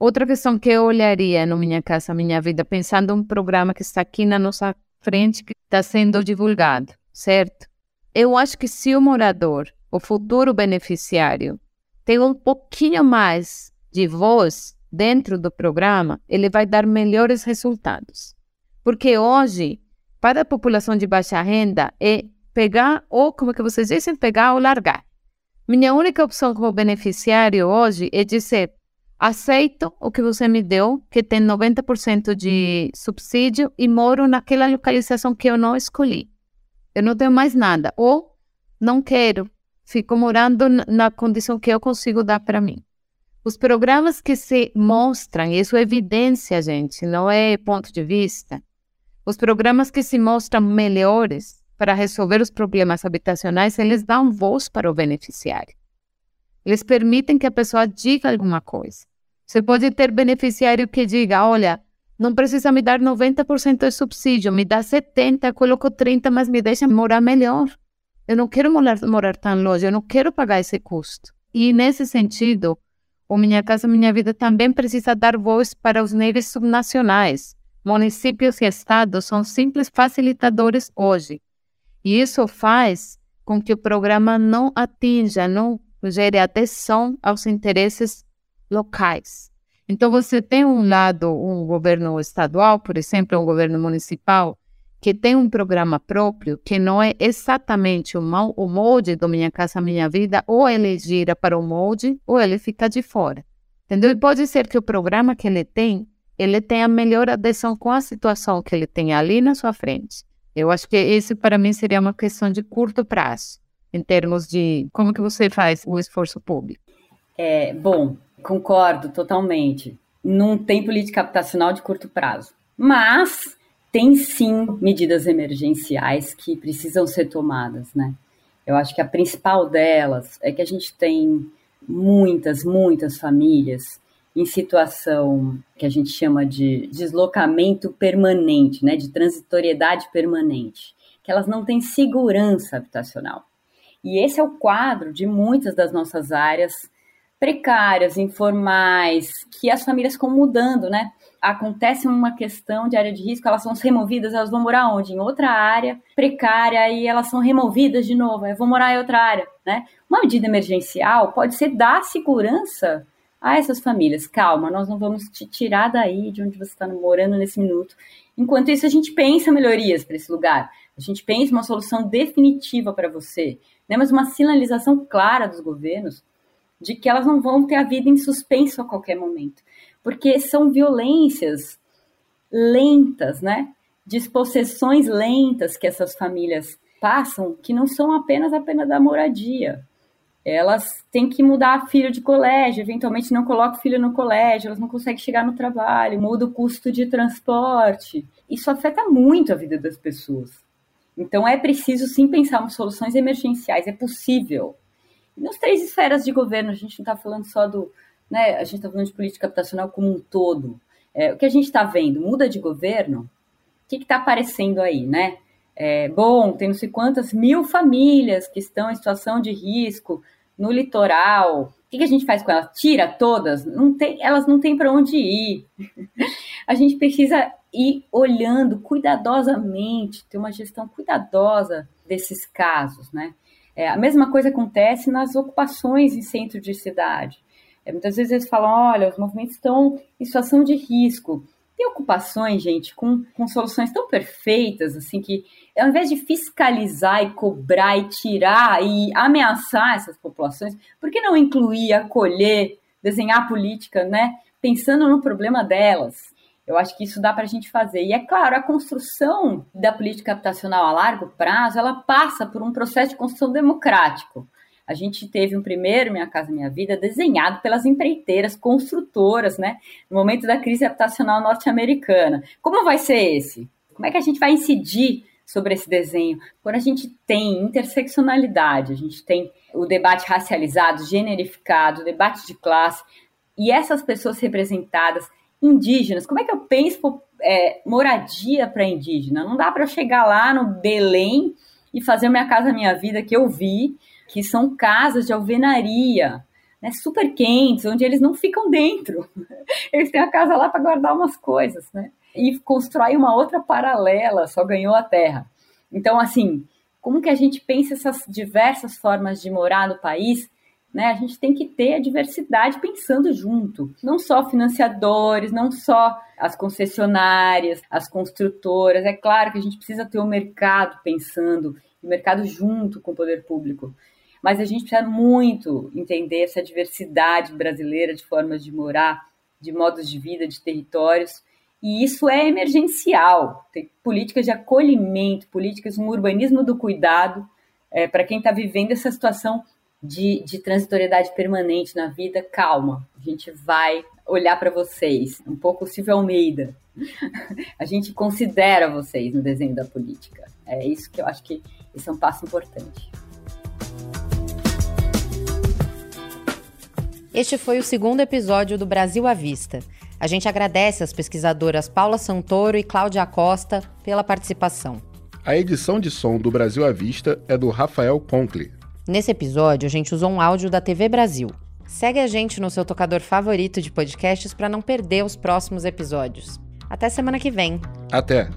Outra questão que eu olharia no Minha Casa Minha Vida, pensando um programa que está aqui na nossa frente, que está sendo divulgado, certo? Eu acho que se o morador, o futuro beneficiário, tem um pouquinho mais de voz dentro do programa, ele vai dar melhores resultados. Porque hoje, para a população de baixa renda, é pegar ou, como que vocês dizem, pegar ou largar. Minha única opção como beneficiário hoje é dizer, aceito o que você me deu, que tem 90% de subsídio e moro naquela localização que eu não escolhi eu não tenho mais nada, ou não quero, fico morando na condição que eu consigo dar para mim. Os programas que se mostram, isso é evidência, gente, não é ponto de vista. Os programas que se mostram melhores para resolver os problemas habitacionais, eles dão voz para o beneficiário. Eles permitem que a pessoa diga alguma coisa. Você pode ter beneficiário que diga: olha, não precisa me dar 90% de subsídio, me dá 70%, coloco 30%, mas me deixa morar melhor. Eu não quero morar, morar tão longe, eu não quero pagar esse custo. E nesse sentido, o Minha Casa Minha Vida também precisa dar voz para os níveis subnacionais. Municípios e estados são simples facilitadores hoje. E isso faz com que o programa não atinja, não gere atenção aos interesses locais. Então, você tem um lado, um governo estadual, por exemplo, um governo municipal, que tem um programa próprio, que não é exatamente o, molde do Minha Casa Minha Vida, ou ele gira para o molde, ou ele fica de fora. Entendeu? E pode ser que o programa que ele tem, ele tenha melhor adesão com a situação que ele tem ali na sua frente. Eu acho que isso, para mim, seria uma questão de curto prazo, em termos de como que você faz o esforço público. É, bom, Concordo totalmente. Não tem política habitacional de curto prazo. Mas tem sim medidas emergenciais que precisam ser tomadas, né? Eu acho que a principal delas é que a gente tem muitas, muitas famílias em situação que a gente chama de deslocamento permanente, né, de transitoriedade permanente, que elas não têm segurança habitacional. E esse é o quadro de muitas das nossas áreas precárias, informais, que as famílias ficam mudando, né? Acontece uma questão de área de risco, elas são removidas, elas vão morar onde? Em outra área precária e elas são removidas de novo, eu vou morar em outra área, né? Uma medida emergencial pode ser dar segurança a essas famílias. Calma, nós não vamos te tirar daí de onde você está morando nesse minuto. Enquanto isso, a gente pensa melhorias para esse lugar. A gente pensa uma solução definitiva para você. Né? Mas uma sinalização clara dos governos de que elas não vão ter a vida em suspenso a qualquer momento, porque são violências lentas, né? Dispossessões lentas que essas famílias passam, que não são apenas a pena da moradia. Elas têm que mudar filho de colégio, eventualmente não coloca o filho no colégio, elas não conseguem chegar no trabalho, muda o custo de transporte. Isso afeta muito a vida das pessoas. Então é preciso sim pensar em soluções emergenciais, é possível nas três esferas de governo, a gente não está falando só do. Né, a gente está falando de política habitacional como um todo. É, o que a gente está vendo, muda de governo, o que está aparecendo aí, né? É, bom, tem não sei quantas mil famílias que estão em situação de risco no litoral. O que, que a gente faz com elas? Tira todas? Não tem, elas não têm para onde ir. [LAUGHS] a gente precisa ir olhando cuidadosamente, ter uma gestão cuidadosa desses casos, né? É, a mesma coisa acontece nas ocupações em centro de cidade. É, muitas vezes eles falam, olha, os movimentos estão em situação de risco. Tem ocupações, gente, com, com soluções tão perfeitas, assim, que ao invés de fiscalizar e cobrar e tirar e ameaçar essas populações, por que não incluir, acolher, desenhar política, né? Pensando no problema delas. Eu acho que isso dá para a gente fazer. E é claro, a construção da política habitacional a largo prazo, ela passa por um processo de construção democrático. A gente teve um primeiro Minha Casa Minha Vida desenhado pelas empreiteiras construtoras, né? No momento da crise habitacional norte-americana. Como vai ser esse? Como é que a gente vai incidir sobre esse desenho? Quando a gente tem interseccionalidade, a gente tem o debate racializado, generificado, o debate de classe, e essas pessoas representadas indígenas. Como é que eu penso é, moradia para indígena? Não dá para eu chegar lá no Belém e fazer Minha Casa Minha Vida que eu vi, que são casas de alvenaria, né, super quentes, onde eles não ficam dentro. [LAUGHS] Eles têm a casa lá para guardar umas coisas, né? E constrói uma outra paralela, só ganhou a terra. Então, assim, como que a gente pensa essas diversas formas de morar no país né? A gente tem que ter a diversidade pensando junto, não só financiadores, não só as concessionárias, as construtoras. É claro que a gente precisa ter o mercado pensando, o mercado junto com o poder público. Mas a gente precisa muito entender essa diversidade brasileira de formas de morar, de modos de vida, de territórios. E isso é emergencial. Tem políticas de acolhimento, políticas, um urbanismo do cuidado é, para quem está vivendo essa situação de, de transitoriedade permanente na vida, calma, a gente vai olhar para vocês, um pouco Silvio Almeida. [LAUGHS] a gente considera vocês no desenho da política. É isso que eu acho que esse é um passo importante. Este foi o segundo episódio do Brasil à Vista. A gente agradece às pesquisadoras Paula Santoro e Cláudia Acosta pela participação. A edição de som do Brasil à Vista é do Rafael Conkle. Nesse episódio, a gente usou um áudio da TV Brasil. Segue a gente no seu tocador favorito de podcasts para não perder os próximos episódios. Até semana que vem. Até!